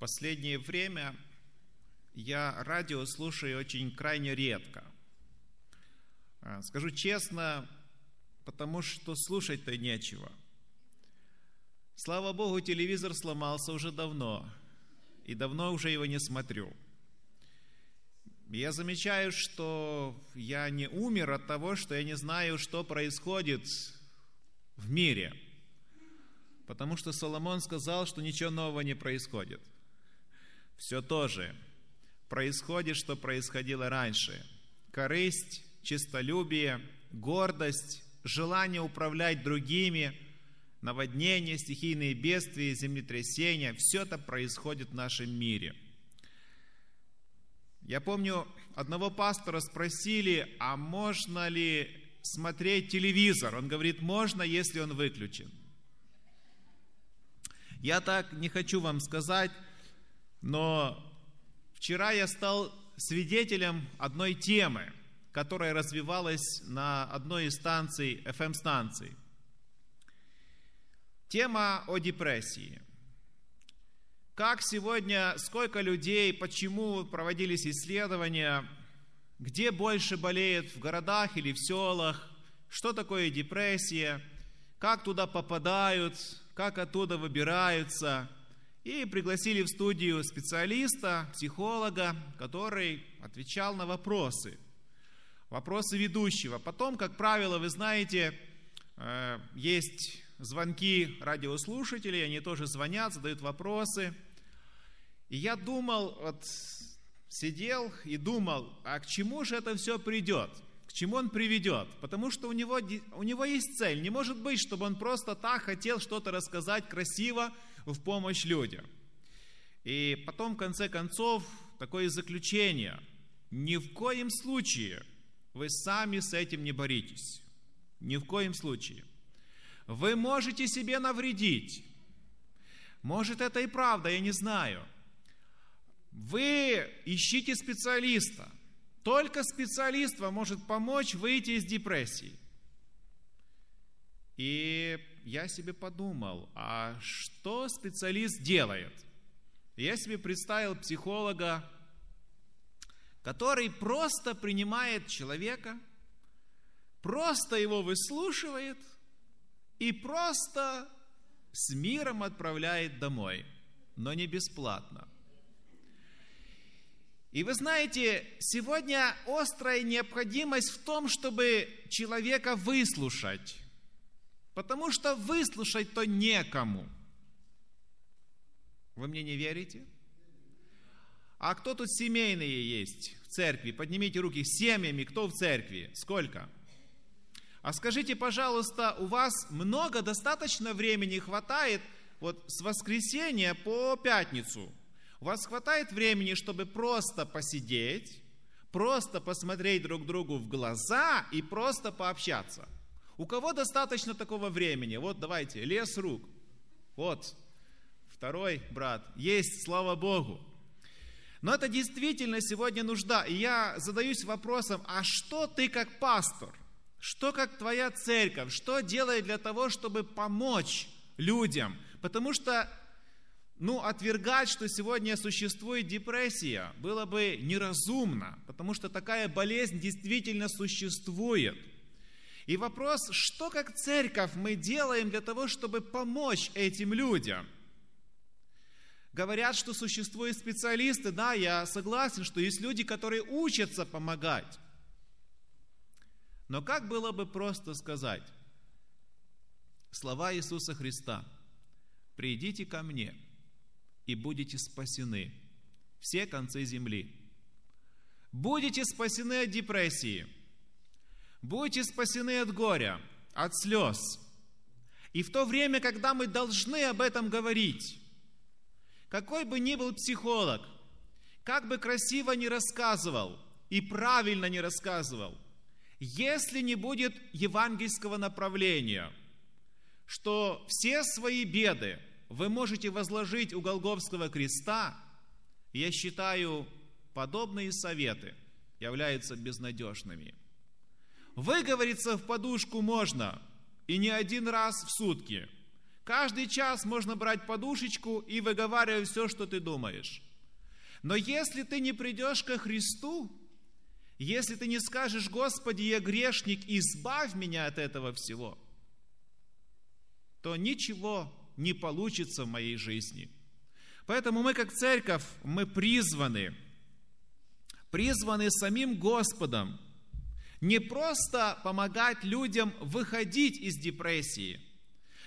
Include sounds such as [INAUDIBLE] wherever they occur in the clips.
последнее время я радио слушаю очень крайне редко. А, скажу честно, потому что слушать-то нечего. Слава Богу, телевизор сломался уже давно, и давно уже его не смотрю. Я замечаю, что я не умер от того, что я не знаю, что происходит в мире. Потому что Соломон сказал, что ничего нового не происходит – все то же происходит, что происходило раньше. Корысть, честолюбие, гордость, желание управлять другими, наводнения, стихийные бедствия, землетрясения – все это происходит в нашем мире. Я помню, одного пастора спросили, а можно ли смотреть телевизор? Он говорит, можно, если он выключен. Я так не хочу вам сказать, но вчера я стал свидетелем одной темы, которая развивалась на одной из станций, FM-станций. Тема о депрессии. Как сегодня, сколько людей, почему проводились исследования, где больше болеет, в городах или в селах, что такое депрессия, как туда попадают, как оттуда выбираются – и пригласили в студию специалиста, психолога, который отвечал на вопросы. Вопросы ведущего. Потом, как правило, вы знаете, э, есть звонки радиослушателей, они тоже звонят, задают вопросы. И я думал, вот сидел и думал, а к чему же это все придет? К чему он приведет? Потому что у него, у него есть цель. Не может быть, чтобы он просто так хотел что-то рассказать красиво, в помощь людям. И потом, в конце концов, такое заключение. Ни в коем случае вы сами с этим не боритесь. Ни в коем случае. Вы можете себе навредить. Может, это и правда, я не знаю. Вы ищите специалиста. Только специалист вам может помочь выйти из депрессии. И я себе подумал, а что специалист делает? Я себе представил психолога, который просто принимает человека, просто его выслушивает и просто с миром отправляет домой, но не бесплатно. И вы знаете, сегодня острая необходимость в том, чтобы человека выслушать. Потому что выслушать-то некому. Вы мне не верите? А кто тут семейные есть в церкви? Поднимите руки семьями, кто в церкви? Сколько? А скажите, пожалуйста, у вас много, достаточно времени хватает вот с воскресенья по пятницу? У вас хватает времени, чтобы просто посидеть, просто посмотреть друг другу в глаза и просто пообщаться – у кого достаточно такого времени? Вот давайте, лес рук. Вот, второй брат. Есть, слава Богу. Но это действительно сегодня нужда. И я задаюсь вопросом, а что ты как пастор, что как твоя церковь, что делает для того, чтобы помочь людям? Потому что, ну, отвергать, что сегодня существует депрессия, было бы неразумно, потому что такая болезнь действительно существует – и вопрос, что как церковь мы делаем для того, чтобы помочь этим людям? Говорят, что существуют специалисты, да, я согласен, что есть люди, которые учатся помогать. Но как было бы просто сказать слова Иисуса Христа, «Придите ко мне, и будете спасены, все концы земли». Будете спасены от депрессии – Будете спасены от горя, от слез. И в то время, когда мы должны об этом говорить, какой бы ни был психолог, как бы красиво ни рассказывал и правильно не рассказывал, если не будет евангельского направления, что все свои беды вы можете возложить у Голговского креста, я считаю, подобные советы являются безнадежными – Выговориться в подушку можно, и не один раз в сутки. Каждый час можно брать подушечку и выговаривать все, что ты думаешь. Но если ты не придешь ко Христу, если ты не скажешь, Господи, я грешник, избавь меня от этого всего, то ничего не получится в моей жизни. Поэтому мы, как церковь, мы призваны, призваны самим Господом не просто помогать людям выходить из депрессии.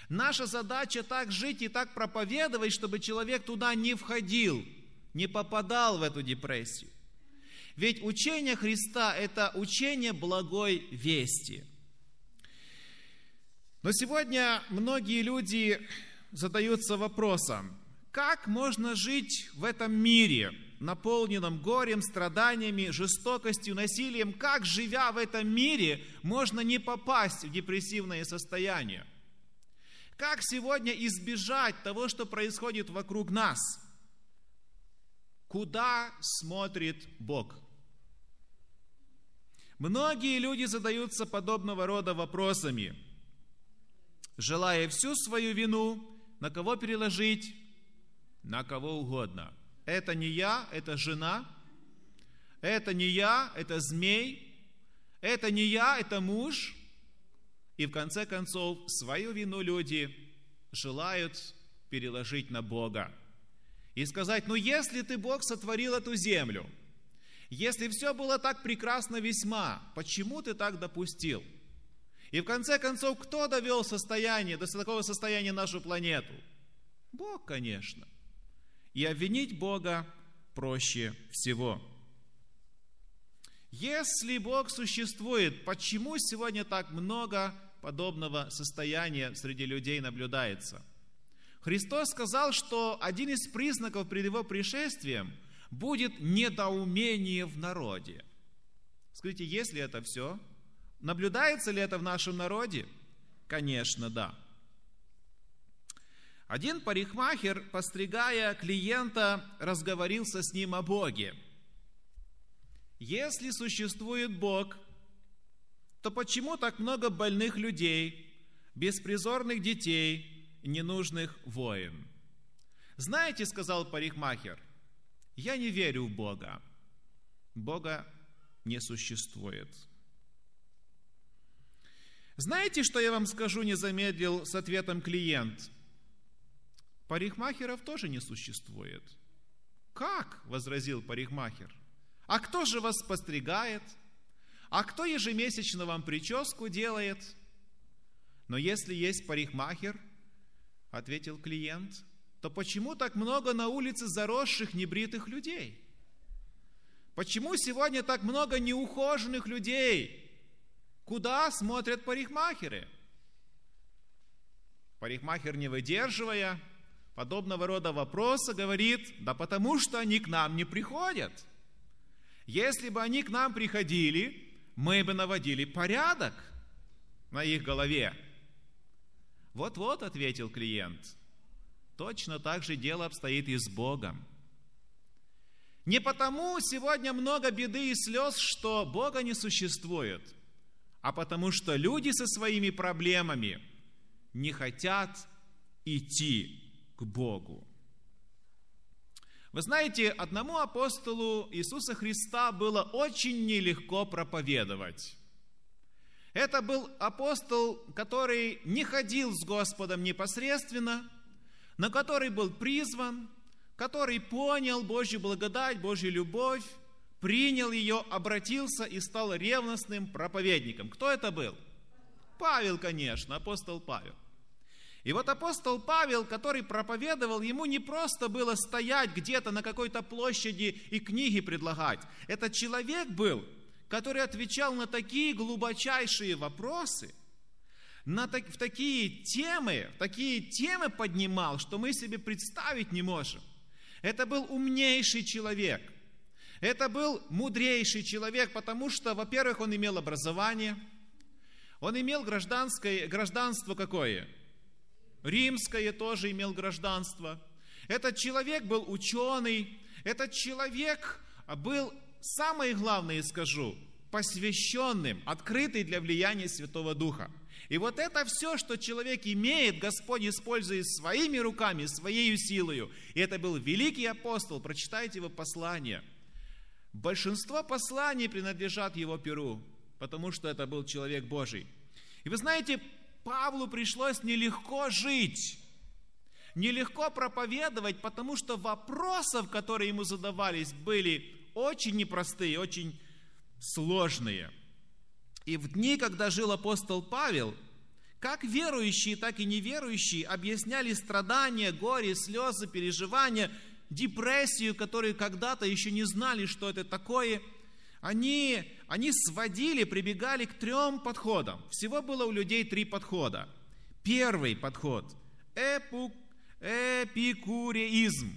Наша задача так жить и так проповедовать, чтобы человек туда не входил, не попадал в эту депрессию. Ведь учение Христа – это учение благой вести. Но сегодня многие люди задаются вопросом, как можно жить в этом мире, наполненном горем, страданиями, жестокостью, насилием, как, живя в этом мире, можно не попасть в депрессивное состояние? Как сегодня избежать того, что происходит вокруг нас? Куда смотрит Бог? Многие люди задаются подобного рода вопросами, желая всю свою вину на кого переложить? На кого угодно – это не я, это жена. Это не я, это змей. Это не я, это муж. И в конце концов, свою вину люди желают переложить на Бога. И сказать, ну если ты, Бог, сотворил эту землю, если все было так прекрасно весьма, почему ты так допустил? И в конце концов, кто довел состояние, до такого состояния нашу планету? Бог, конечно. И обвинить Бога проще всего. Если Бог существует, почему сегодня так много подобного состояния среди людей наблюдается? Христос сказал, что один из признаков перед Его пришествием будет недоумение в народе. Скажите, есть ли это все? Наблюдается ли это в нашем народе? Конечно, да. Один парикмахер, постригая клиента, разговорился с ним о Боге. Если существует Бог, то почему так много больных людей, беспризорных детей, ненужных воин? Знаете, сказал парикмахер, я не верю в Бога. Бога не существует. Знаете, что я вам скажу, не замедлил с ответом клиент – Парикмахеров тоже не существует. Как? возразил парикмахер. А кто же вас постригает? А кто ежемесячно вам прическу делает? Но если есть парикмахер, ответил клиент, то почему так много на улице заросших небритых людей? Почему сегодня так много неухоженных людей? Куда смотрят парикмахеры? Парикмахер, не выдерживая, подобного рода вопроса говорит, да потому что они к нам не приходят. Если бы они к нам приходили, мы бы наводили порядок на их голове. Вот-вот, ответил клиент, точно так же дело обстоит и с Богом. Не потому сегодня много беды и слез, что Бога не существует, а потому что люди со своими проблемами не хотят идти к Богу. Вы знаете, одному апостолу Иисуса Христа было очень нелегко проповедовать. Это был апостол, который не ходил с Господом непосредственно, но который был призван, который понял Божью благодать, Божью любовь, принял ее, обратился и стал ревностным проповедником. Кто это был? Павел, конечно, апостол Павел. И вот апостол Павел, который проповедовал, ему не просто было стоять где-то на какой-то площади и книги предлагать. Этот человек был, который отвечал на такие глубочайшие вопросы, на так, в такие темы, такие темы поднимал, что мы себе представить не можем. Это был умнейший человек. Это был мудрейший человек, потому что, во-первых, он имел образование, он имел гражданское, гражданство какое – римское тоже имел гражданство. Этот человек был ученый, этот человек был, самое главное скажу, посвященным, открытый для влияния Святого Духа. И вот это все, что человек имеет, Господь использует своими руками, своей силою. И это был великий апостол, прочитайте его послание. Большинство посланий принадлежат его перу, потому что это был человек Божий. И вы знаете, Павлу пришлось нелегко жить, нелегко проповедовать, потому что вопросов, которые ему задавались, были очень непростые, очень сложные. И в дни, когда жил апостол Павел, как верующие, так и неверующие объясняли страдания, горе, слезы, переживания, депрессию, которые когда-то еще не знали, что это такое. Они, они сводили, прибегали к трем подходам. Всего было у людей три подхода. Первый подход – эпикуреизм.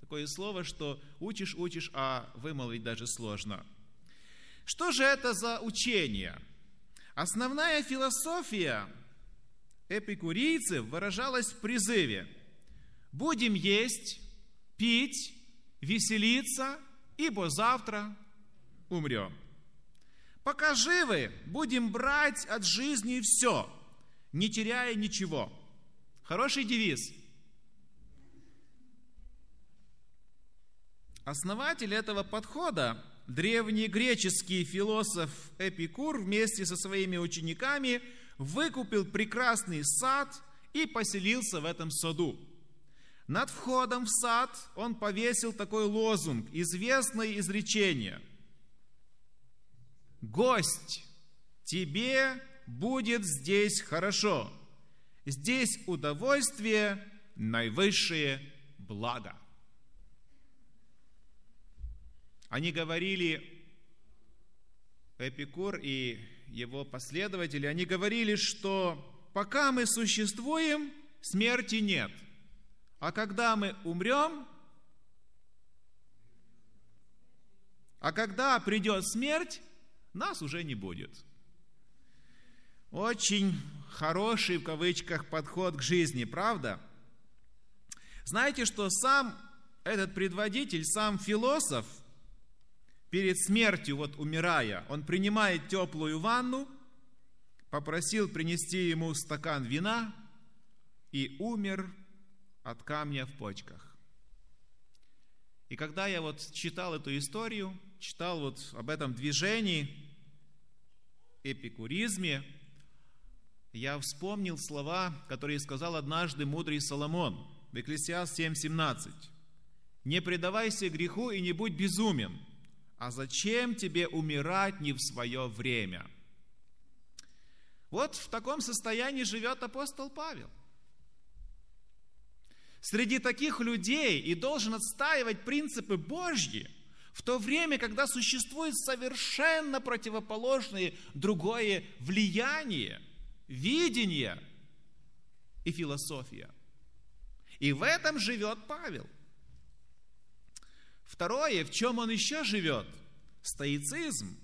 Такое слово, что учишь, учишь, а вымолвить даже сложно. Что же это за учение? Основная философия эпикурийцев выражалась в призыве «Будем есть, пить, веселиться, ибо завтра умрем». Пока живы, будем брать от жизни все, не теряя ничего. Хороший девиз. Основатель этого подхода, древний греческий философ Эпикур вместе со своими учениками – выкупил прекрасный сад и поселился в этом саду. Над входом в сад он повесил такой лозунг, известное изречение. «Гость, тебе будет здесь хорошо, здесь удовольствие, наивысшее благо». Они говорили, Эпикур и его последователи, они говорили, что пока мы существуем, смерти нет. А когда мы умрем, а когда придет смерть, нас уже не будет. Очень хороший, в кавычках, подход к жизни, правда? Знаете, что сам этот предводитель, сам философ – перед смертью, вот умирая, он принимает теплую ванну, попросил принести ему стакан вина и умер от камня в почках. И когда я вот читал эту историю, читал вот об этом движении, эпикуризме, я вспомнил слова, которые сказал однажды мудрый Соломон в Экклесиаст 7.17. «Не предавайся греху и не будь безумен, а зачем тебе умирать не в свое время? Вот в таком состоянии живет апостол Павел. Среди таких людей и должен отстаивать принципы Божьи, в то время, когда существует совершенно противоположное другое влияние, видение и философия. И в этом живет Павел – Второе, в чем он еще живет? Стоицизм.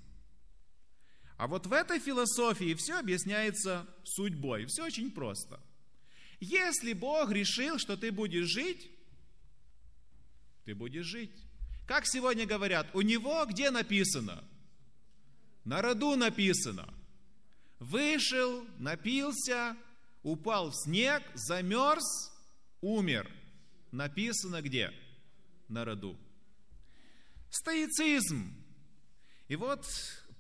А вот в этой философии все объясняется судьбой. Все очень просто. Если Бог решил, что ты будешь жить, ты будешь жить. Как сегодня говорят, у него где написано? На роду написано. Вышел, напился, упал в снег, замерз, умер. Написано где? На роду стоицизм. И вот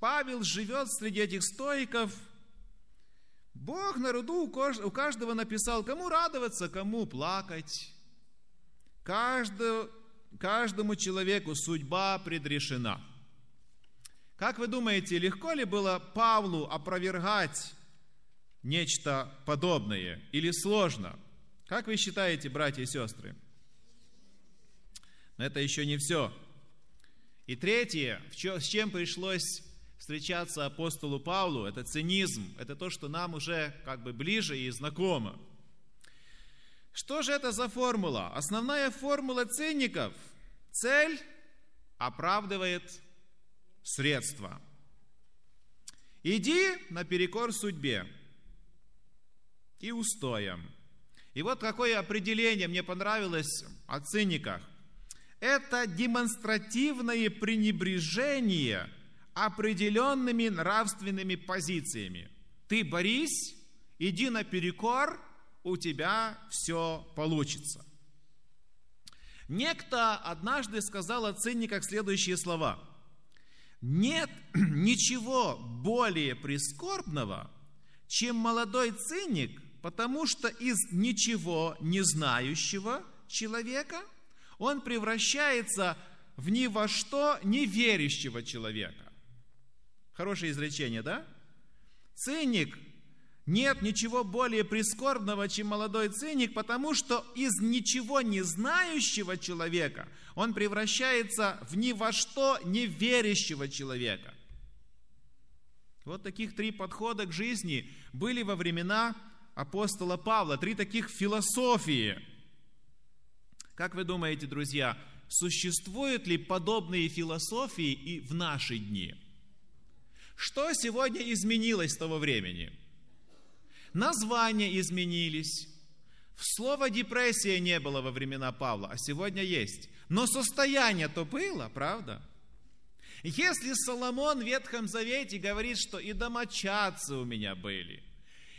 Павел живет среди этих стоиков. Бог на роду у каждого написал, кому радоваться, кому плакать. Каждому, каждому человеку судьба предрешена. Как вы думаете, легко ли было Павлу опровергать нечто подобное или сложно? Как вы считаете, братья и сестры? Но это еще не все. И третье, с чем пришлось встречаться апостолу Павлу, это цинизм, это то, что нам уже как бы ближе и знакомо. Что же это за формула? Основная формула цинников – цель оправдывает средства. Иди наперекор судьбе и устоям. И вот какое определение мне понравилось о циниках – это демонстративное пренебрежение определенными нравственными позициями. Ты борись, иди наперекор, у тебя все получится. Некто однажды сказал о цинниках следующие слова. Нет [CLEARS THROAT] ничего более прискорбного, чем молодой циник, потому что из ничего не знающего человека он превращается в ни во что неверящего человека. Хорошее изречение, да? Циник нет ничего более прискорбного, чем молодой циник, потому что из ничего не знающего человека он превращается в ни во что неверящего человека. Вот таких три подхода к жизни были во времена апостола Павла, три таких философии. Как вы думаете, друзья, существуют ли подобные философии и в наши дни? Что сегодня изменилось с того времени? Названия изменились. Слова депрессия не было во времена Павла, а сегодня есть. Но состояние-то было, правда? Если Соломон в Ветхом Завете говорит, что и домочадцы у меня были,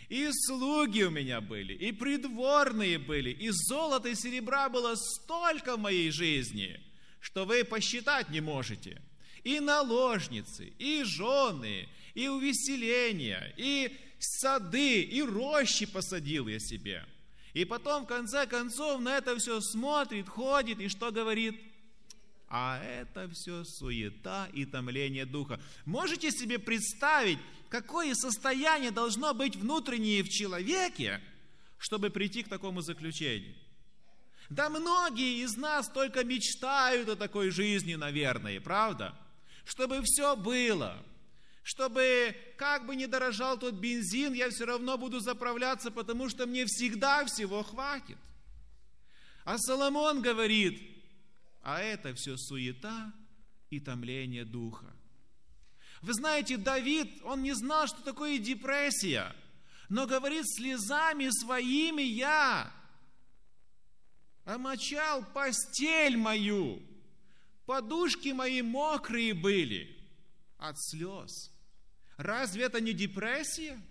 и слуги у меня были, и придворные были, и золота и серебра было столько в моей жизни, что вы посчитать не можете. И наложницы, и жены, и увеселения, и сады и рощи посадил я себе. И потом, в конце концов, на это все смотрит, ходит и что говорит? А это все суета и томление духа. Можете себе представить, какое состояние должно быть внутреннее в человеке, чтобы прийти к такому заключению? Да многие из нас только мечтают о такой жизни, наверное, правда? Чтобы все было, чтобы как бы не дорожал тот бензин, я все равно буду заправляться, потому что мне всегда всего хватит. А Соломон говорит, а это все суета и томление духа. Вы знаете, Давид, он не знал, что такое депрессия, но говорит, слезами своими я омочал постель мою, подушки мои мокрые были от слез. Разве это не депрессия?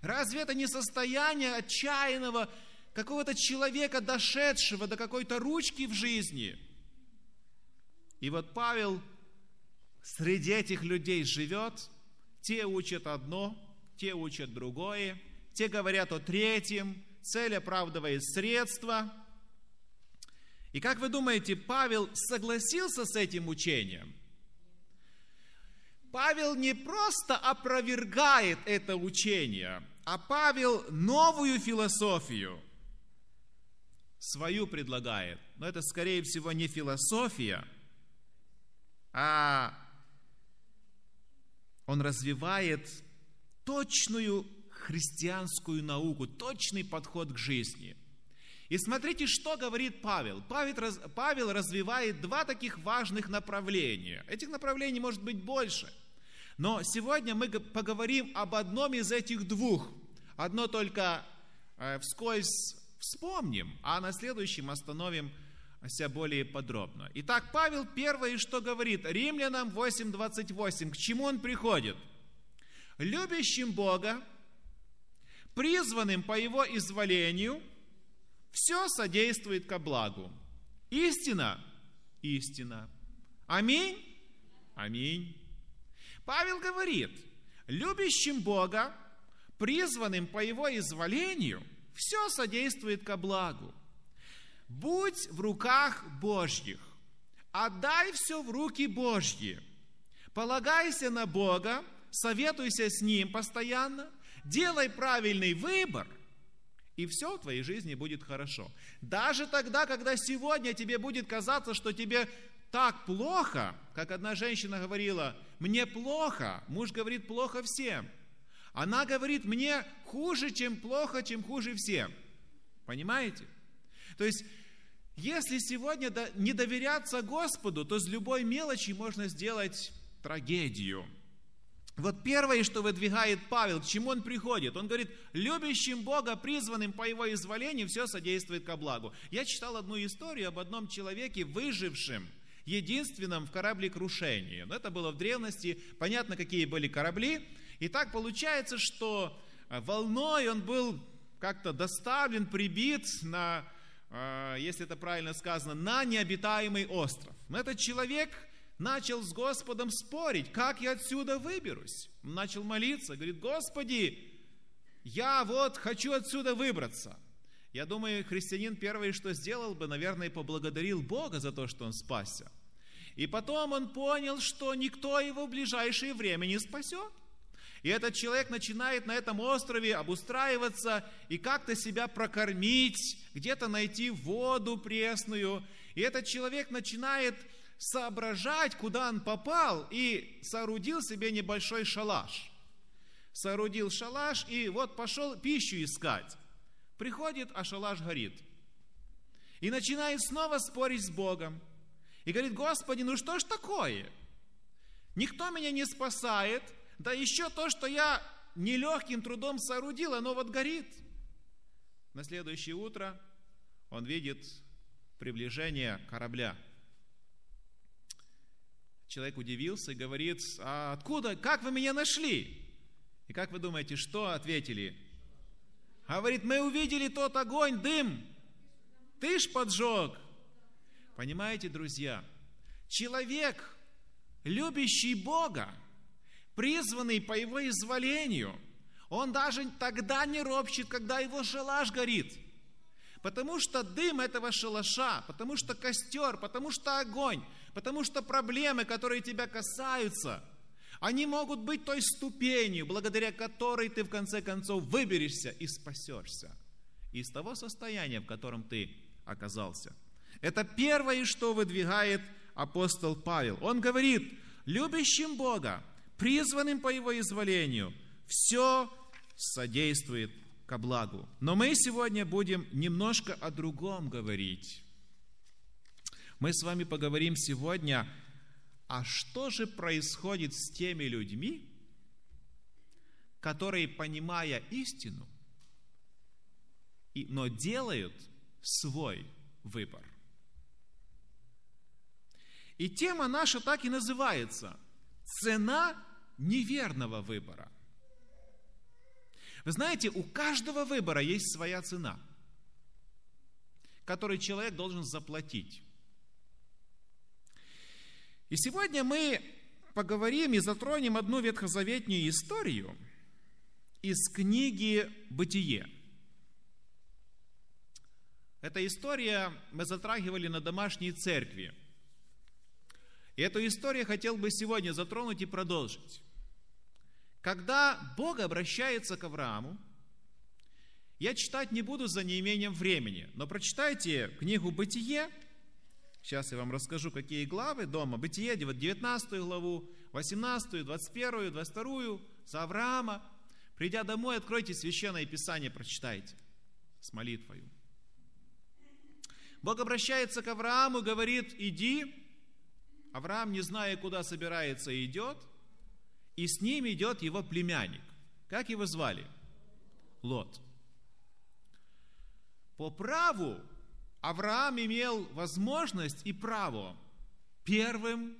Разве это не состояние отчаянного какого-то человека, дошедшего до какой-то ручки в жизни? И вот Павел среди этих людей живет, те учат одно, те учат другое, те говорят о третьем, цель оправдывает средства. И как вы думаете, Павел согласился с этим учением – Павел не просто опровергает это учение, а Павел новую философию свою предлагает. Но это, скорее всего, не философия, а он развивает точную христианскую науку, точный подход к жизни. И смотрите, что говорит Павел. Павел, развивает два таких важных направления. Этих направлений может быть больше – но сегодня мы поговорим об одном из этих двух. Одно только э, вскользь вспомним, а на следующем остановимся более подробно. Итак, Павел первое, что говорит, Римлянам 8.28, к чему он приходит? Любящим Бога, призванным по Его изволению, все содействует ко благу. Истина? Истина. Аминь? Аминь. Павел говорит, любящим Бога, призванным по Его изволению, все содействует ко благу. Будь в руках Божьих, отдай все в руки Божьи, полагайся на Бога, советуйся с Ним постоянно, делай правильный выбор, и все в твоей жизни будет хорошо. Даже тогда, когда сегодня тебе будет казаться, что тебе так плохо, как одна женщина говорила, мне плохо, муж говорит плохо всем. Она говорит, мне хуже, чем плохо, чем хуже всем. Понимаете? То есть, если сегодня не доверяться Господу, то с любой мелочи можно сделать трагедию. Вот первое, что выдвигает Павел, к чему он приходит? Он говорит, любящим Бога, призванным по его изволению, все содействует ко благу. Я читал одну историю об одном человеке, выжившем – единственном в кораблекрушении. Но это было в древности, понятно, какие были корабли. И так получается, что э, волной, он был как-то доставлен, прибит на, э, если это правильно сказано, на необитаемый остров. Но этот человек начал с Господом спорить, как я отсюда выберусь. Он начал молиться, говорит, Господи, я вот хочу отсюда выбраться. Я думаю, христианин первое, что сделал бы, наверное, поблагодарил Бога за то, что он спасся. И потом он понял, что никто его в ближайшее время не спасет. И этот человек начинает на этом острове обустраиваться и как-то себя прокормить, где-то найти воду пресную. И этот человек начинает соображать, куда он попал, и соорудил себе небольшой шалаш. Соорудил шалаш и вот пошел пищу искать. Приходит, а шалаш горит. И начинает снова спорить с Богом. И говорит, Господи, ну что ж такое? Никто меня не спасает, да еще то, что я нелегким трудом соорудил, оно вот горит. На следующее утро он видит приближение корабля. Человек удивился и говорит, а откуда, как вы меня нашли? И как вы думаете, что ответили? Говорит, мы увидели тот огонь, дым. Ты ж поджег. Понимаете, друзья, человек, любящий Бога, призванный по его изволению, он даже тогда не ропщет, когда его шалаш горит. Потому что дым этого шалаша, потому что костер, потому что огонь, потому что проблемы, которые тебя касаются, они могут быть той ступенью, благодаря которой ты в конце концов выберешься и спасешься из того состояния, в котором ты оказался. Это первое, что выдвигает апостол Павел. Он говорит, любящим Бога, призванным по Его изволению, все содействует ко благу. Но мы сегодня будем немножко о другом говорить. Мы с вами поговорим сегодня, а что же происходит с теми людьми, которые, понимая истину, но делают свой выбор. И тема наша так и называется «Цена неверного выбора». Вы знаете, у каждого выбора есть своя цена, которую человек должен заплатить. И сегодня мы поговорим и затронем одну ветхозаветную историю из книги «Бытие». Эта история мы затрагивали на домашней церкви – и эту историю хотел бы сегодня затронуть и продолжить. Когда Бог обращается к Аврааму, я читать не буду за неимением времени, но прочитайте книгу «Бытие», Сейчас я вам расскажу, какие главы дома. Бытие, 19 главу, 18, 21, 22, за Авраама. Придя домой, откройте Священное Писание, прочитайте с молитвою. Бог обращается к Аврааму, говорит, иди, Авраам, не зная, куда собирается, идет, и с ним идет его племянник. Как его звали? Лот. По праву Авраам имел возможность и право первым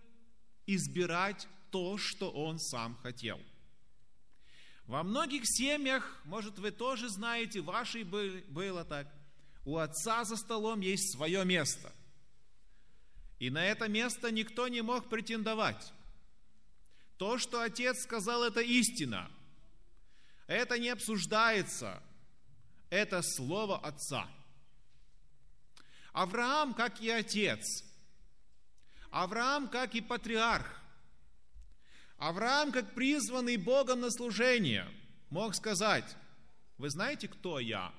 избирать то, что он сам хотел. Во многих семьях, может, вы тоже знаете, вашей было так, у отца за столом есть свое место – и на это место никто не мог претендовать. То, что отец сказал, это истина. Это не обсуждается. Это слово отца. Авраам, как и отец. Авраам, как и патриарх. Авраам, как призванный Богом на служение, мог сказать, вы знаете, кто я?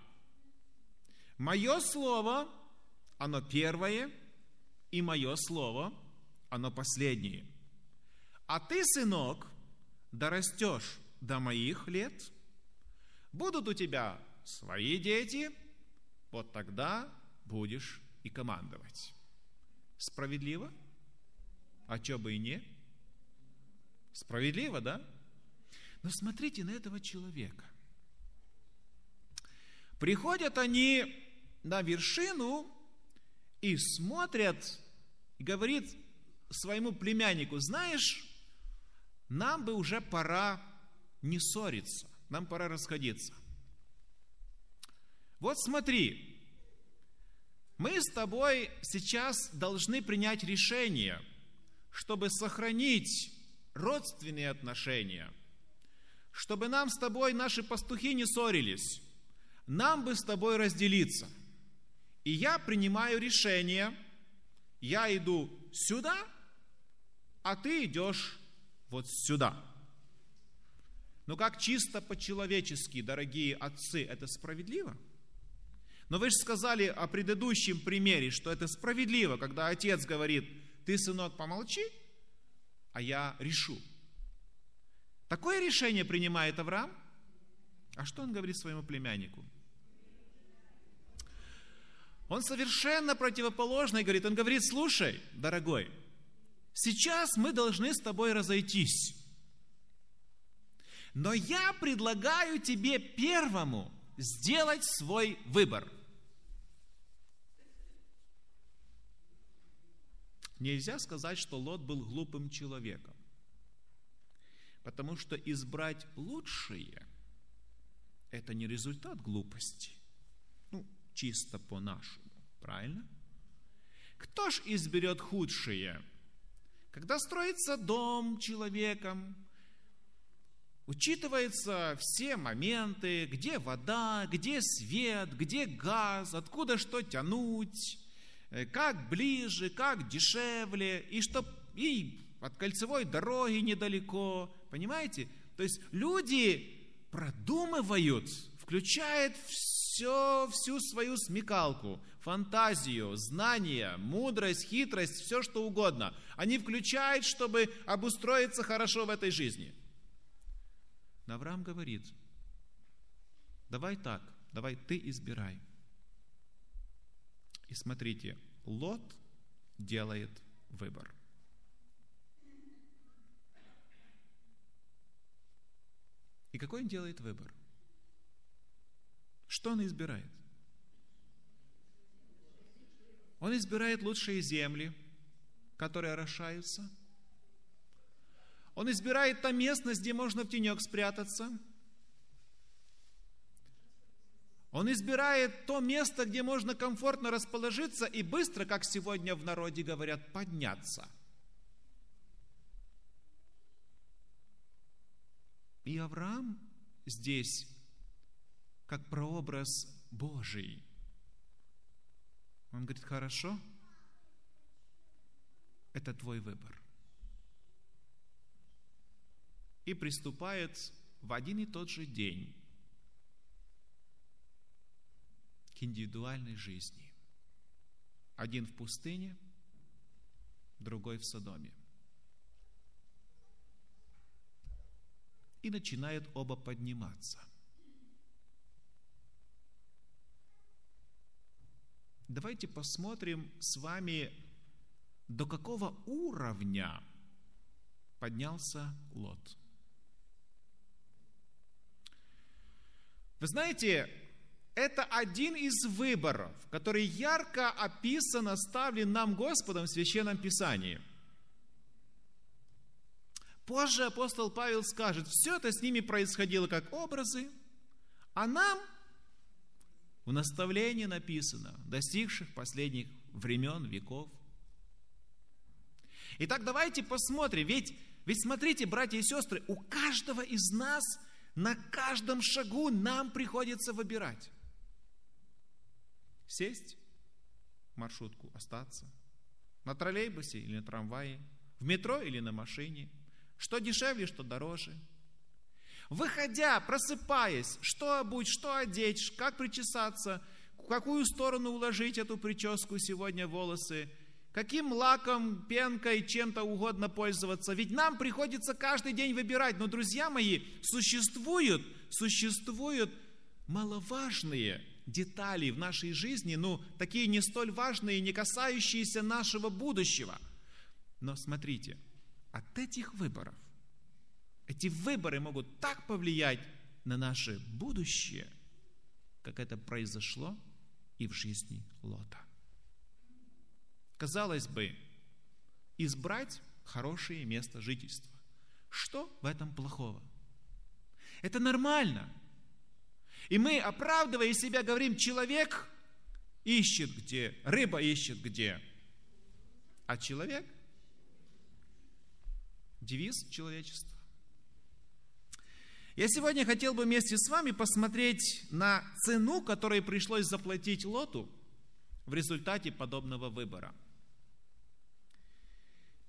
Мое слово, оно первое – и мое слово, оно последнее. А ты, сынок, дорастешь до моих лет, будут у тебя свои дети, вот тогда будешь и командовать. Справедливо? А что бы и не? Справедливо, да? Но смотрите на этого человека. Приходят они на вершину и смотрят и говорит своему племяннику, знаешь, нам бы уже пора не ссориться. нам пора расходиться. Вот смотри, мы с тобой сейчас должны принять решение, чтобы сохранить родственные отношения, чтобы нам с тобой наши пастухи не ссорились, нам бы с тобой разделиться. И я принимаю решение, я иду сюда, а ты идешь вот сюда. Но как чисто по-человечески, дорогие отцы, это справедливо? Но вы же сказали о предыдущем примере, что это справедливо, когда отец говорит, ты, сынок, помолчи, а я решу. Такое решение принимает Авраам. А что он говорит своему племяннику? Он совершенно противоположный говорит. Он говорит, слушай, дорогой, сейчас мы должны с тобой разойтись. Но я предлагаю тебе первому сделать свой выбор. Нельзя сказать, что Лот был глупым человеком. Потому что избрать лучшее – это не результат глупости. Чисто по-нашему, правильно? Кто ж изберет худшее? Когда строится дом человеком, учитываются все моменты, где вода, где свет, где газ, откуда что тянуть, э, как ближе, как дешевле, и чтоб и от кольцевой дороги недалеко, понимаете? То есть люди продумывают, включают все, всю свою смекалку, фантазию, знания, мудрость, хитрость, все что угодно. Они включают, чтобы обустроиться хорошо в этой жизни – но Авраам говорит, давай так, давай ты избирай. И смотрите, Лот делает выбор. И какой он делает выбор? Что он избирает? Он избирает лучшие земли, которые орошаются – он избирает та местность, где можно в тенек спрятаться. Он избирает то место, где можно комфортно расположиться и быстро, как сегодня в народе говорят, подняться. И Авраам здесь как прообраз Божий. Он говорит, хорошо, это твой выбор. и приступает в один и тот же день к индивидуальной жизни. Один в пустыне, другой в Содоме. И начинают оба подниматься. Давайте посмотрим с вами, до какого уровня поднялся Лот. Вы знаете, это один из выборов, который ярко описан, оставлен нам Господом в Священном Писании. Позже апостол Павел скажет, все это с ними происходило как образы, а нам в наставлении написано, достигших последних времен, веков. Итак, давайте посмотрим, ведь, ведь смотрите, братья и сестры, у каждого из нас – на каждом шагу нам приходится выбирать. Сесть в маршрутку, остаться. На троллейбусе или на трамвае. В метро или на машине. Что дешевле, что дороже. Выходя, просыпаясь, что обуть, что одеть, как причесаться, в какую сторону уложить эту прическу сегодня волосы – каким лаком, пенкой, чем-то угодно пользоваться. Ведь нам приходится каждый день выбирать. Но, друзья мои, существуют, существуют маловажные детали в нашей жизни, ну, такие не столь важные, не касающиеся нашего будущего. Но смотрите, от этих выборов, эти выборы могут так повлиять на наше будущее, как это произошло и в жизни Лота. Казалось бы, избрать хорошее место жительства. Что в этом плохого? Это нормально. И мы, оправдывая себя, говорим, человек ищет где, рыба ищет где. А человек – девиз человечества. Я сегодня хотел бы вместе с вами посмотреть на цену, которую пришлось заплатить Лоту в результате подобного выбора.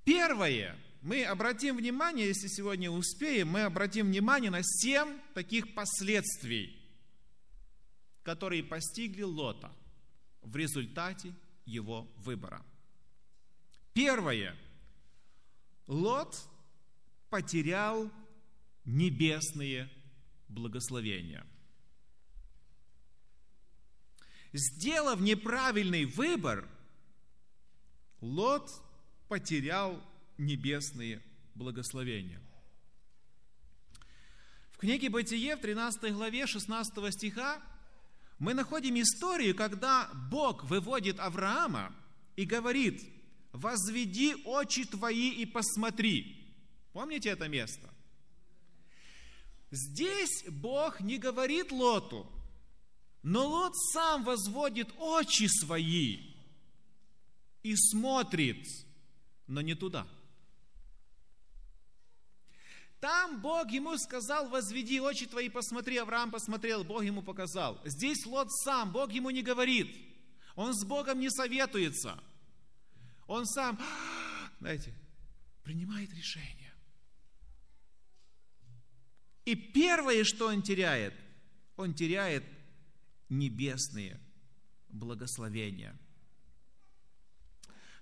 Первое, мы обратим внимание, если сегодня успеем, мы обратим внимание на семь таких последствий, которые постигли Лота в результате его выбора. Первое. Лот потерял небесные благословения. Сделав неправильный выбор, Лот потерял небесные благословения. В книге Бытие в 13 главе 16 стиха мы находим историю, когда Бог выводит Авраама и говорит, «Возведи очи твои и посмотри». Помните это место? Здесь Бог не говорит Лоту, но Лот сам возводит очи свои и смотрит, но не туда – там Бог ему сказал, возведи очи твои, посмотри. Авраам посмотрел, Бог ему показал. Здесь Лот сам, Бог ему не говорит. Он с Богом не советуется. Он сам, знаете, принимает решение. И первое, что он теряет, он теряет небесные благословения –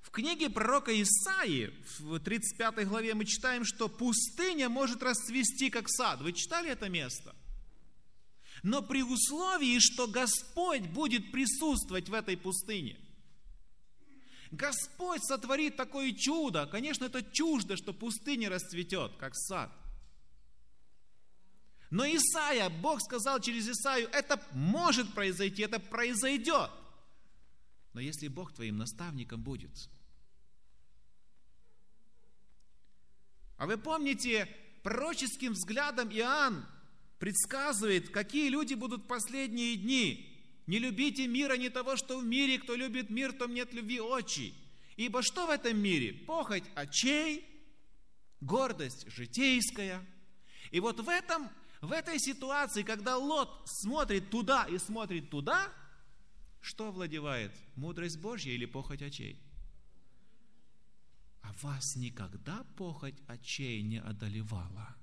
в книге пророка Исаии, в 35 главе, мы читаем, что пустыня может расцвести, как сад. Вы читали это место? Но при условии, что Господь будет присутствовать в этой пустыне. Господь сотворит такое чудо. Конечно, это чуждо, что пустыня расцветет, как сад. Но Исаия, Бог сказал через Исаию, это может произойти, это произойдет. Но если Бог твоим наставником будет, А вы помните, пророческим взглядом Иоанн предсказывает, какие люди будут последние дни. Не любите мира, не того, что в мире. Кто любит мир, том нет любви очи. Ибо что в этом мире? Похоть очей, гордость житейская. И вот в, этом, в этой ситуации, когда Лот смотрит туда и смотрит туда, что овладевает? Мудрость Божья или похоть очей? а вас никогда похоть очей не одолевала.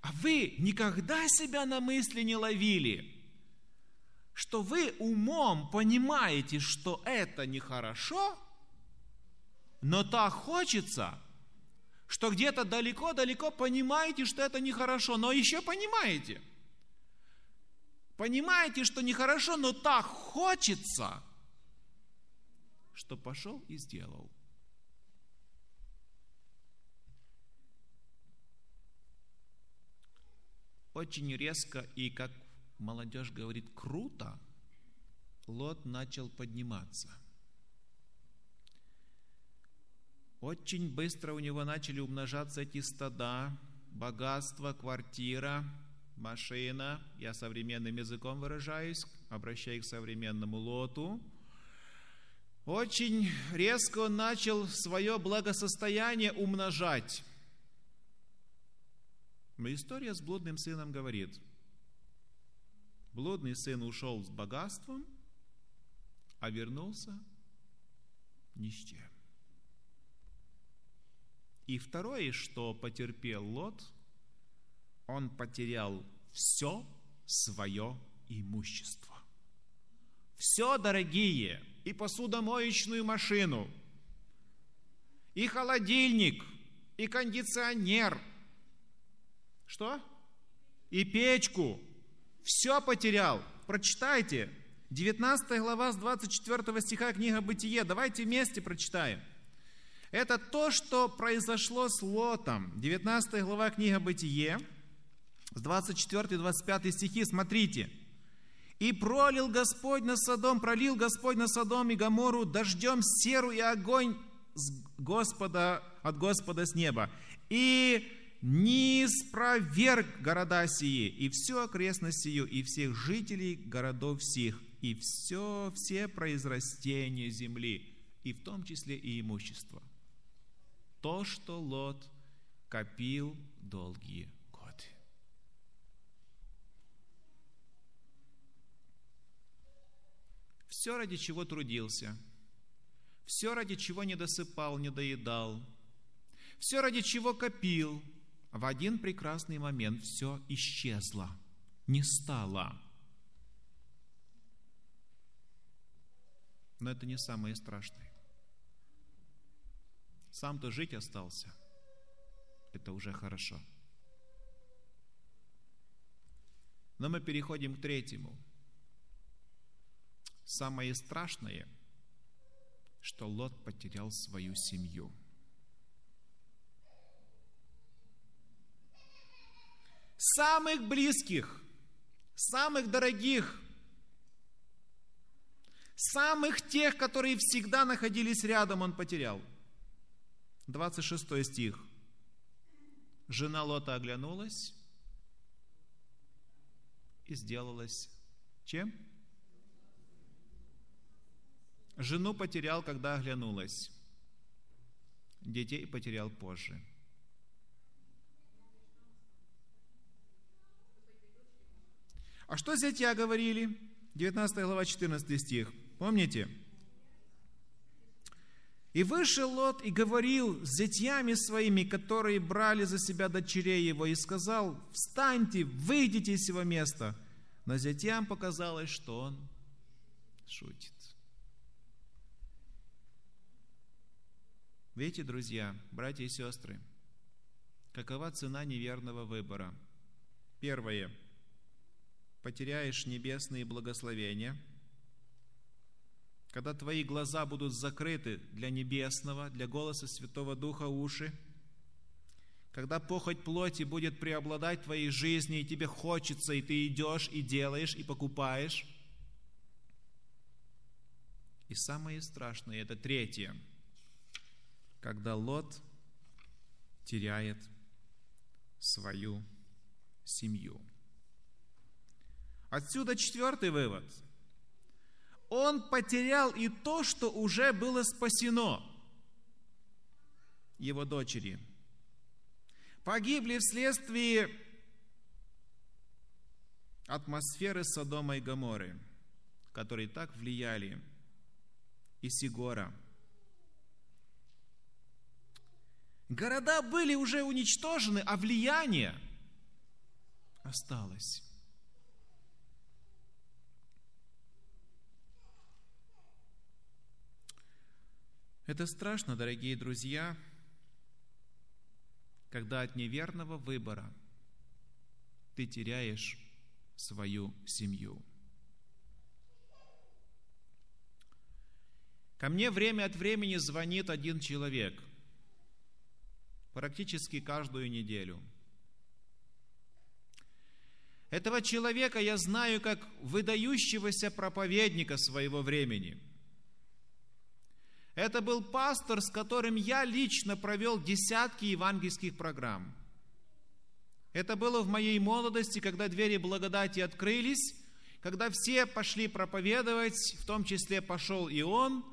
А вы никогда себя на мысли не ловили, что вы умом понимаете, что это нехорошо, но так хочется, что где-то далеко-далеко понимаете, что это нехорошо, но еще понимаете. Понимаете, что нехорошо, но так хочется – что пошел и сделал. Очень резко и, как молодежь говорит, круто, Лот начал подниматься. Очень быстро у него начали умножаться эти стада, богатство, квартира, машина. Я современным языком выражаюсь, обращаясь к современному Лоту – очень резко он начал свое благосостояние умножать. Но история с блудным сыном говорит, блудный сын ушел с богатством, а вернулся ни с чем. И второе, что потерпел Лот, он потерял все свое имущество. Все, дорогие, и посудомоечную машину, и холодильник, и кондиционер. Что? И печку. Все потерял. Прочитайте. 19 глава с 24 стиха книга Бытие. Давайте вместе прочитаем. Это то, что произошло с Лотом. 19 глава книга Бытие, с 24-25 стихи. Смотрите. И пролил Господь на Содом, пролил Господь на Содом и Гамору дождем серу и огонь с Господа, от Господа с неба. и не спроверг города сии, и всю окрестность сию, и всех жителей городов сих, и все, все произрастения земли, и в том числе и имущество. То, что Лот копил долгие годы. Все, ради чего трудился, все, ради чего не досыпал, не доедал, все, ради чего копил – в один прекрасный момент все исчезло, не стало. Но это не самое страшное. Сам-то жить остался. Это уже хорошо. Но мы переходим к третьему. Самое страшное, что Лот потерял свою семью – самых близких, самых дорогих, самых тех, которые всегда находились рядом, он потерял. 26 стих. Жена Лота оглянулась и сделалась чем? Жену потерял, когда оглянулась. Детей потерял позже. А что зятья говорили? 19 глава, 14 стих. Помните? И вышел Лот и говорил с зятьями своими, которые брали за себя дочерей его, и сказал, встаньте, выйдите из этого места. Но зятьям показалось, что он шутит. Видите, друзья, братья и сестры, какова цена неверного выбора? Первое – потеряешь небесные благословения, когда твои глаза будут закрыты для небесного, для голоса Святого Духа уши, когда похоть плоти будет преобладать в твоей жизни, и тебе хочется, и ты идешь, и делаешь, и покупаешь. И самое страшное, это третье, когда Лот теряет свою семью. Отсюда четвертый вывод. Он потерял и то, что уже было спасено его дочери. Погибли вследствие атмосферы Содома и Гоморы, которые так влияли, и Сигора. Города были уже уничтожены, а влияние осталось. Это страшно, дорогие друзья, когда от неверного выбора ты теряешь свою семью. Ко мне время от времени звонит один человек, практически каждую неделю. Этого человека я знаю как выдающегося проповедника своего времени – это был пастор, с которым я лично провел десятки евангельских программ. Это было в моей молодости, когда двери благодати открылись, когда все пошли проповедовать, в том числе пошел и он.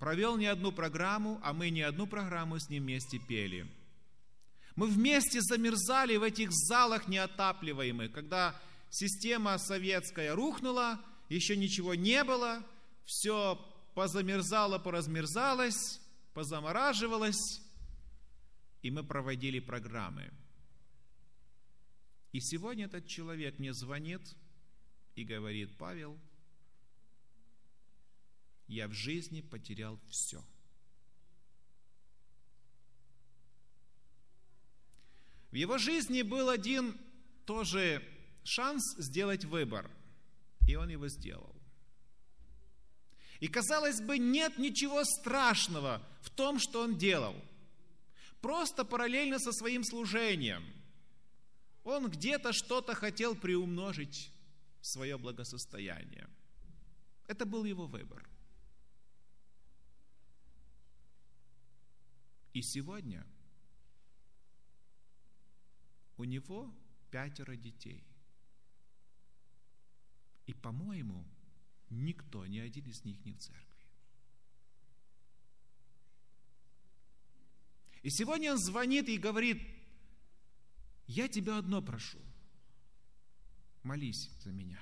Провел не одну программу, а мы не одну программу с ним вместе пели. Мы вместе замерзали в этих залах неотапливаемых, когда система советская рухнула, еще ничего не было, все позамерзало, поразмерзалось, позамораживалось, и мы проводили программы. И сегодня этот человек мне звонит и говорит, Павел, я в жизни потерял все. В его жизни был один тоже шанс сделать выбор – и он его сделал. И казалось бы, нет ничего страшного в том, что он делал. Просто параллельно со своим служением. Он где-то что-то хотел приумножить свое благосостояние. Это был его выбор. И сегодня у него пятеро детей. И, по-моему, никто, ни один из них не в церкви. И сегодня он звонит и говорит, я тебя одно прошу, молись за меня.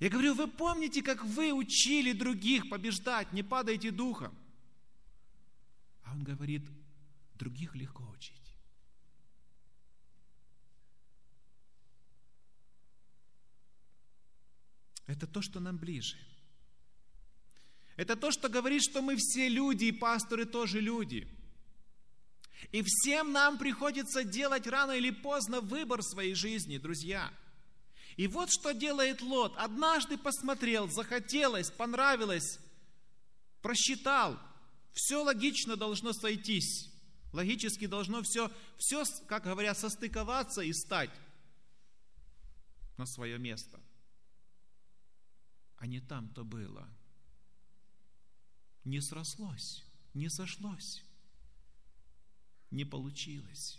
Я говорю, вы помните, как вы учили других побеждать, не падайте духом? А он говорит, других легко учить. Это то, что нам ближе. Это то, что говорит, что мы все люди, и пасторы тоже люди. И всем нам приходится делать рано или поздно выбор своей жизни, друзья. И вот что делает Лот. Однажды посмотрел, захотелось, понравилось, просчитал. Все логично должно сойтись. Логически должно все, все, как говорят, состыковаться и стать на свое место. А не там-то было – не срослось, не сошлось, не получилось.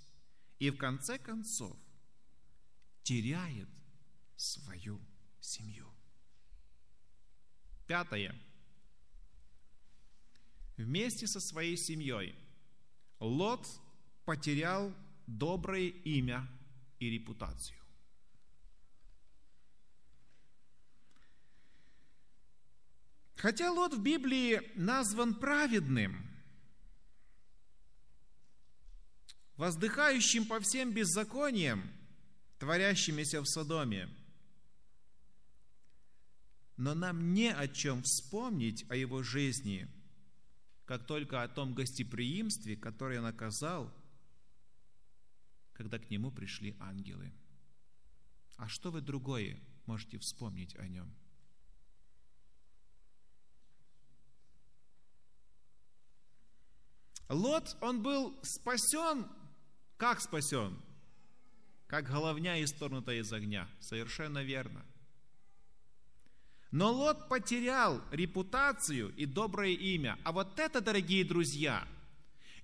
И в конце концов теряет свою семью. Пятое. Вместе со своей семьей Лот потерял доброе имя и репутацию. Хотя Лот в Библии назван праведным, воздыхающим по всем беззакониям, творящимися в Содоме, но нам не о чем вспомнить о его жизни, как только о том гостеприимстве, которое он оказал, когда к нему пришли ангелы. А что вы другое можете вспомнить о нем? Лот, он был спасен, как спасен? Как головня исторнутая из огня. Совершенно верно. Но Лот потерял репутацию и доброе имя. А вот это, дорогие друзья,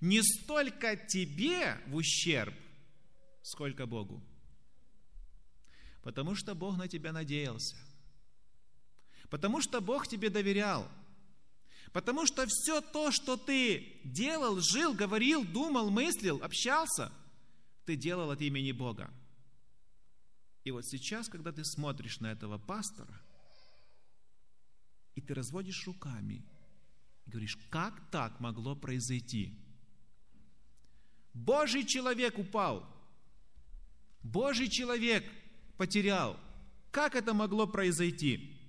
не столько тебе в ущерб, сколько Богу. Потому что Бог на тебя надеялся. Потому что Бог тебе доверял. Потому что все то, что ты делал, жил, говорил, думал, мыслил, общался, ты делал от имени Бога. И вот сейчас, когда ты смотришь на этого пастора, и ты разводишь руками, и говоришь, как так могло произойти? Божий человек упал, Божий человек потерял. Как это могло произойти?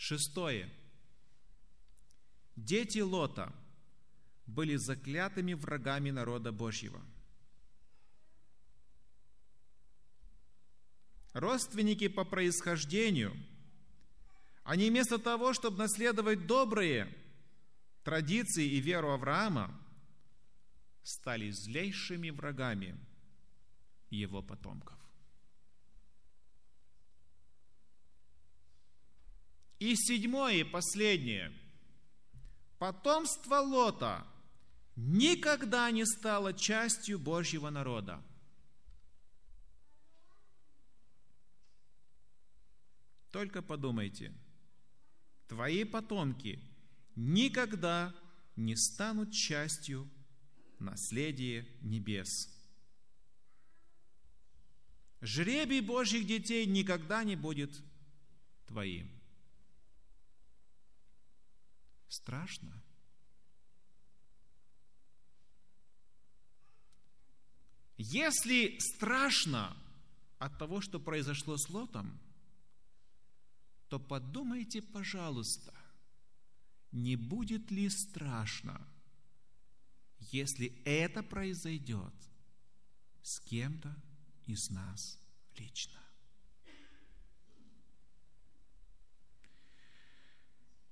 Шестое. Дети Лота были заклятыми врагами народа Божьего. Родственники по происхождению, они вместо того, чтобы наследовать добрые традиции и веру Авраама, стали злейшими врагами его потомков. И седьмое и последнее. Потомство Лота никогда не стало частью Божьего народа. Только подумайте, твои потомки никогда не станут частью наследия небес. Жребий Божьих детей никогда не будет твоим. Страшно. Если страшно от того, что произошло с Лотом, то подумайте, пожалуйста, не будет ли страшно, если это произойдет с кем-то из нас лично.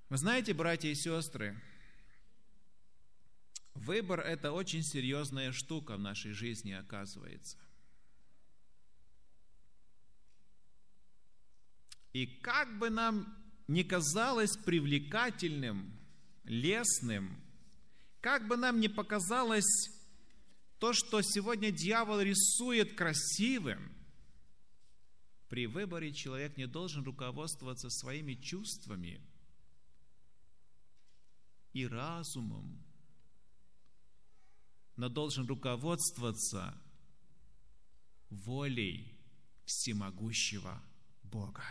Вы знаете, братья и сестры, выбор – это очень серьезная штука в нашей жизни, оказывается. И как бы нам не казалось привлекательным, лесным, как бы нам ни показалось то, что сегодня дьявол рисует красивым, при выборе человек не должен руководствоваться своими чувствами и разумом, но должен руководствоваться волей всемогущего Бога.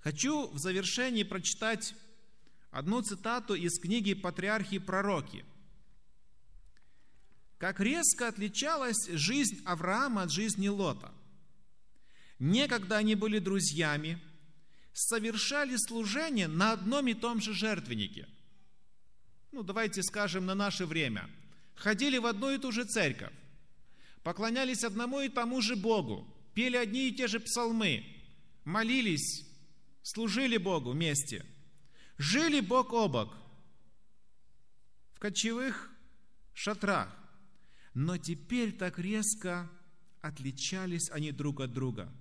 Хочу в завершении прочитать одну цитату из книги «Патриархи и пророки». Как резко отличалась жизнь Авраама от жизни Лота. Некогда они были друзьями, совершали служение на одном и том же жертвеннике. Ну, давайте скажем, на наше время. Ходили в одну и ту же церковь, поклонялись одному и тому же Богу, пели одни и те же псалмы, молились, служили Богу вместе, жили бок о бок в кочевых шатрах. Но теперь так резко отличались они друг от друга –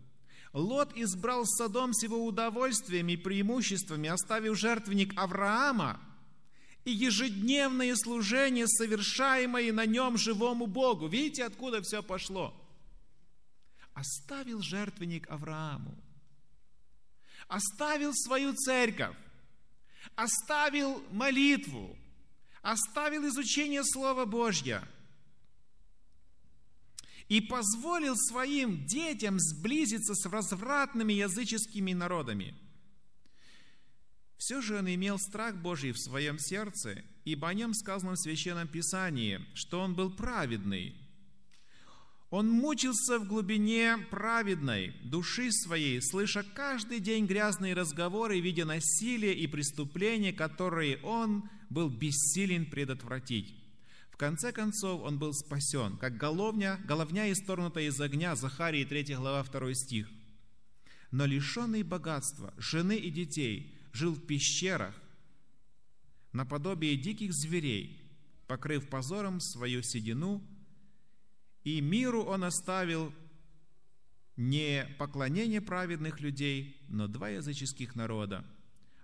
Лот избрал Содом с его удовольствиями и преимуществами, оставив жертвенник Авраама и ежедневное служение, совершаемое на нем живому Богу. Видите, откуда все пошло? Оставил жертвенник Аврааму, оставил свою церковь, оставил молитву, оставил изучение Слова Божьего – и позволил своим детям сблизиться с развратными языческими народами. Все же он имел страх Божий в своем сердце, ибо о нем сказано в Священном Писании, что он был праведный. Он мучился в глубине праведной души своей, слыша каждый день грязные разговоры, видя насилие и преступления, которые он был бессилен предотвратить конце концов, он был спасен, как головня, головня исторгнута из огня, Захарии 3 глава 2 стих. Но лишенный богатства, жены и детей, жил в пещерах, наподобие диких зверей, покрыв позором свою седину, и миру он оставил не поклонение праведных людей, но два языческих народа,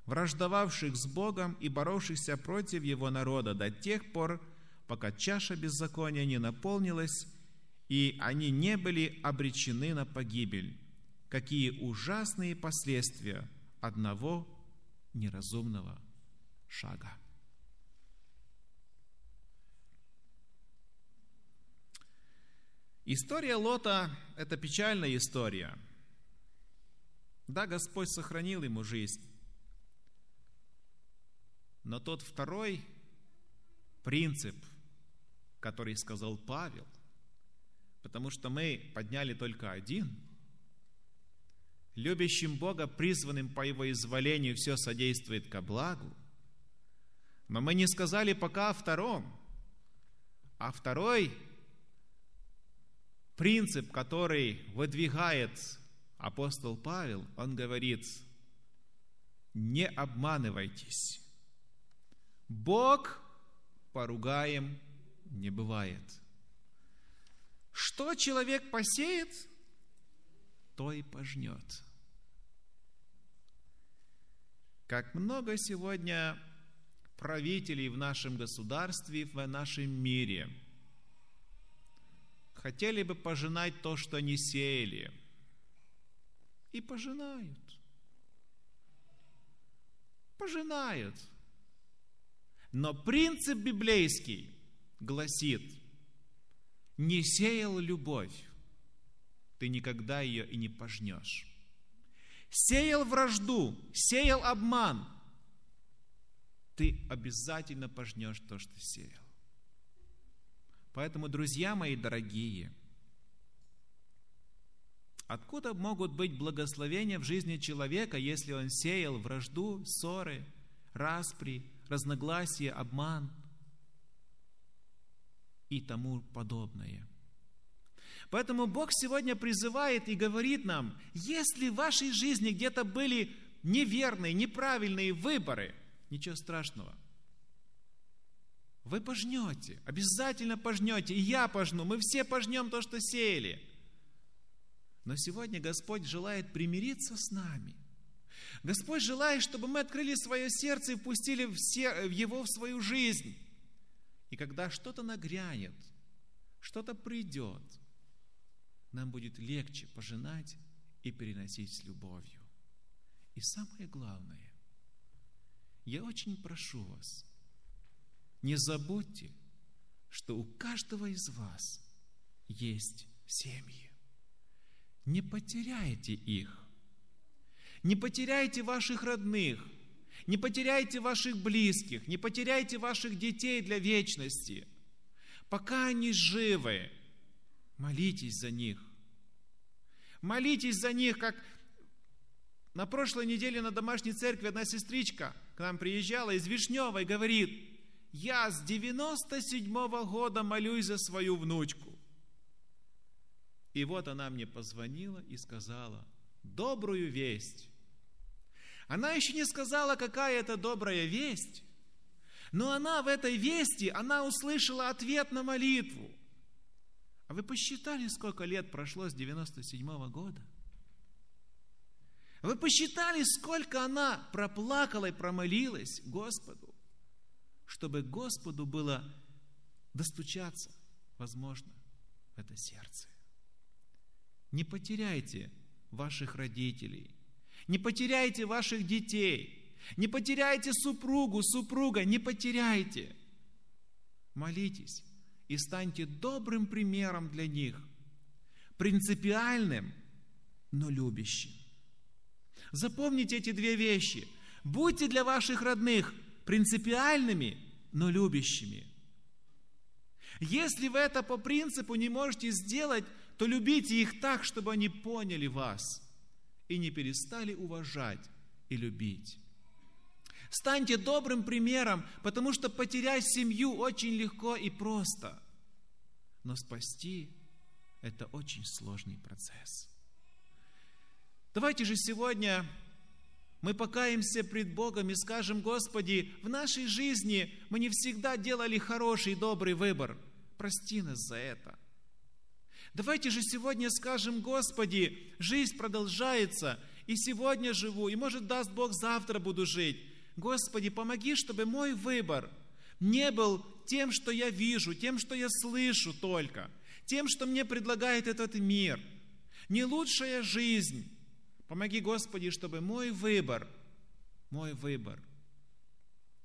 враждовавших с Богом и боровшихся против его народа до тех пор, пока чаша беззакония не наполнилась, и они не были обречены на погибель. Какие ужасные последствия одного неразумного шага. История Лота – это печальная история. Да, Господь сохранил ему жизнь. Но тот второй принцип – который сказал Павел, потому что мы подняли только один. Любящим Бога, призванным по Его изволению, все содействует ко благу. Но мы не сказали пока о втором. А второй принцип, который выдвигает апостол Павел, он говорит, не обманывайтесь. Бог поругаем не бывает. Что человек посеет, то и пожнет. Как много сегодня правителей в нашем государстве, в нашем мире хотели бы пожинать то, что не сеяли. И пожинают. Пожинают. Но принцип библейский гласит, не сеял любовь, ты никогда ее и не пожнешь. Сеял вражду, сеял обман, ты обязательно пожнешь то, что сеял. Поэтому, друзья мои дорогие, откуда могут быть благословения в жизни человека, если он сеял вражду, ссоры, распри, разногласия, обман – и тому подобное. Поэтому Бог сегодня призывает и говорит нам, если в вашей жизни где-то были неверные, неправильные выборы, ничего страшного. Вы пожнете, обязательно пожнете, и я пожну, мы все пожнем то, что сеяли. Но сегодня Господь желает примириться с нами, Господь желает, чтобы мы открыли свое сердце и впустили его в свою жизнь. И когда что-то нагрянет, что-то придет, нам будет легче пожинать и переносить с любовью. И самое главное, я очень прошу вас, не забудьте, что у каждого из вас есть семьи. Не потеряйте их. Не потеряйте ваших родных, не потеряйте ваших близких, не потеряйте ваших детей для вечности. Пока они живы, молитесь за них. Молитесь за них, как на прошлой неделе на домашней церкви одна сестричка к нам приезжала из Вишневой, говорит, я с 97 -го года молюсь за свою внучку. И вот она мне позвонила и сказала, добрую весть. Она еще не сказала, какая это добрая весть, но она в этой вести, она услышала ответ на молитву. А вы посчитали, сколько лет прошло с 97 -го года? Вы посчитали, сколько она проплакала и промолилась Господу, чтобы Господу было достучаться, возможно, в это сердце. Не потеряйте ваших родителей, не потеряйте ваших детей, не потеряйте супругу, супруга, не потеряйте. Молитесь и станьте добрым примером для них, принципиальным, но любящим. Запомните эти две вещи. Будьте для ваших родных принципиальными, но любящими. Если вы это по принципу не можете сделать, то любите их так, чтобы они поняли вас и не перестали уважать и любить. Станьте добрым примером, потому что потерять семью очень легко и просто. Но спасти – это очень сложный процесс. Давайте же сегодня мы покаемся пред Богом и скажем, Господи, в нашей жизни мы не всегда делали хороший, добрый выбор. Прости нас за это – Давайте же сегодня скажем, Господи, жизнь продолжается, и сегодня живу, и может даст Бог завтра буду жить. Господи, помоги, чтобы мой выбор не был тем, что я вижу, тем, что я слышу только, тем, что мне предлагает этот мир. Не лучшая жизнь. Помоги, Господи, чтобы мой выбор, мой выбор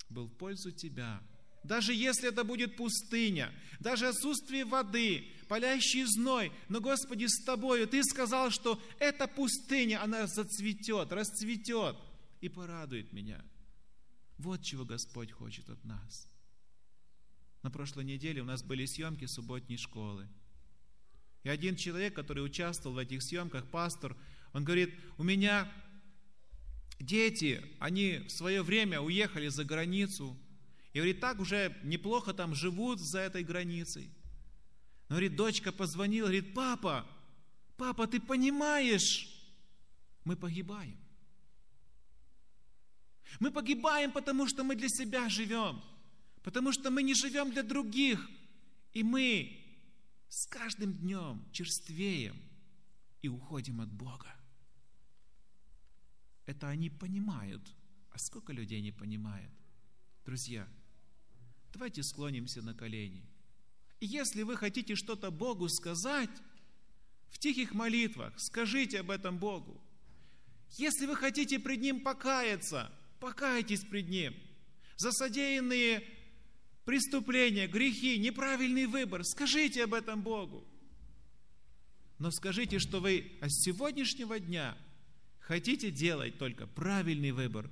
был в пользу Тебя. Даже если это будет пустыня, даже отсутствие воды, палящий зной, но, Господи, с Тобою Ты сказал, что эта пустыня, она зацветет, расцветет и порадует меня. Вот чего Господь хочет от нас. На прошлой неделе у нас были съемки субботней школы. И один человек, который участвовал в этих съемках, пастор, он говорит, у меня дети, они в свое время уехали за границу, и говорит, так уже неплохо там живут за этой границей. Но, говорит, дочка позвонила, говорит, папа, папа, ты понимаешь, мы погибаем. Мы погибаем, потому что мы для себя живем, потому что мы не живем для других, и мы с каждым днем черствеем и уходим от Бога. Это они понимают. А сколько людей не понимает? Друзья, давайте склонимся на колени – если вы хотите что-то Богу сказать, в тихих молитвах скажите об этом Богу. Если вы хотите пред Ним покаяться, покайтесь пред Ним. За содеянные преступления, грехи, неправильный выбор, скажите об этом Богу. Но скажите, что вы с сегодняшнего дня хотите делать только правильный выбор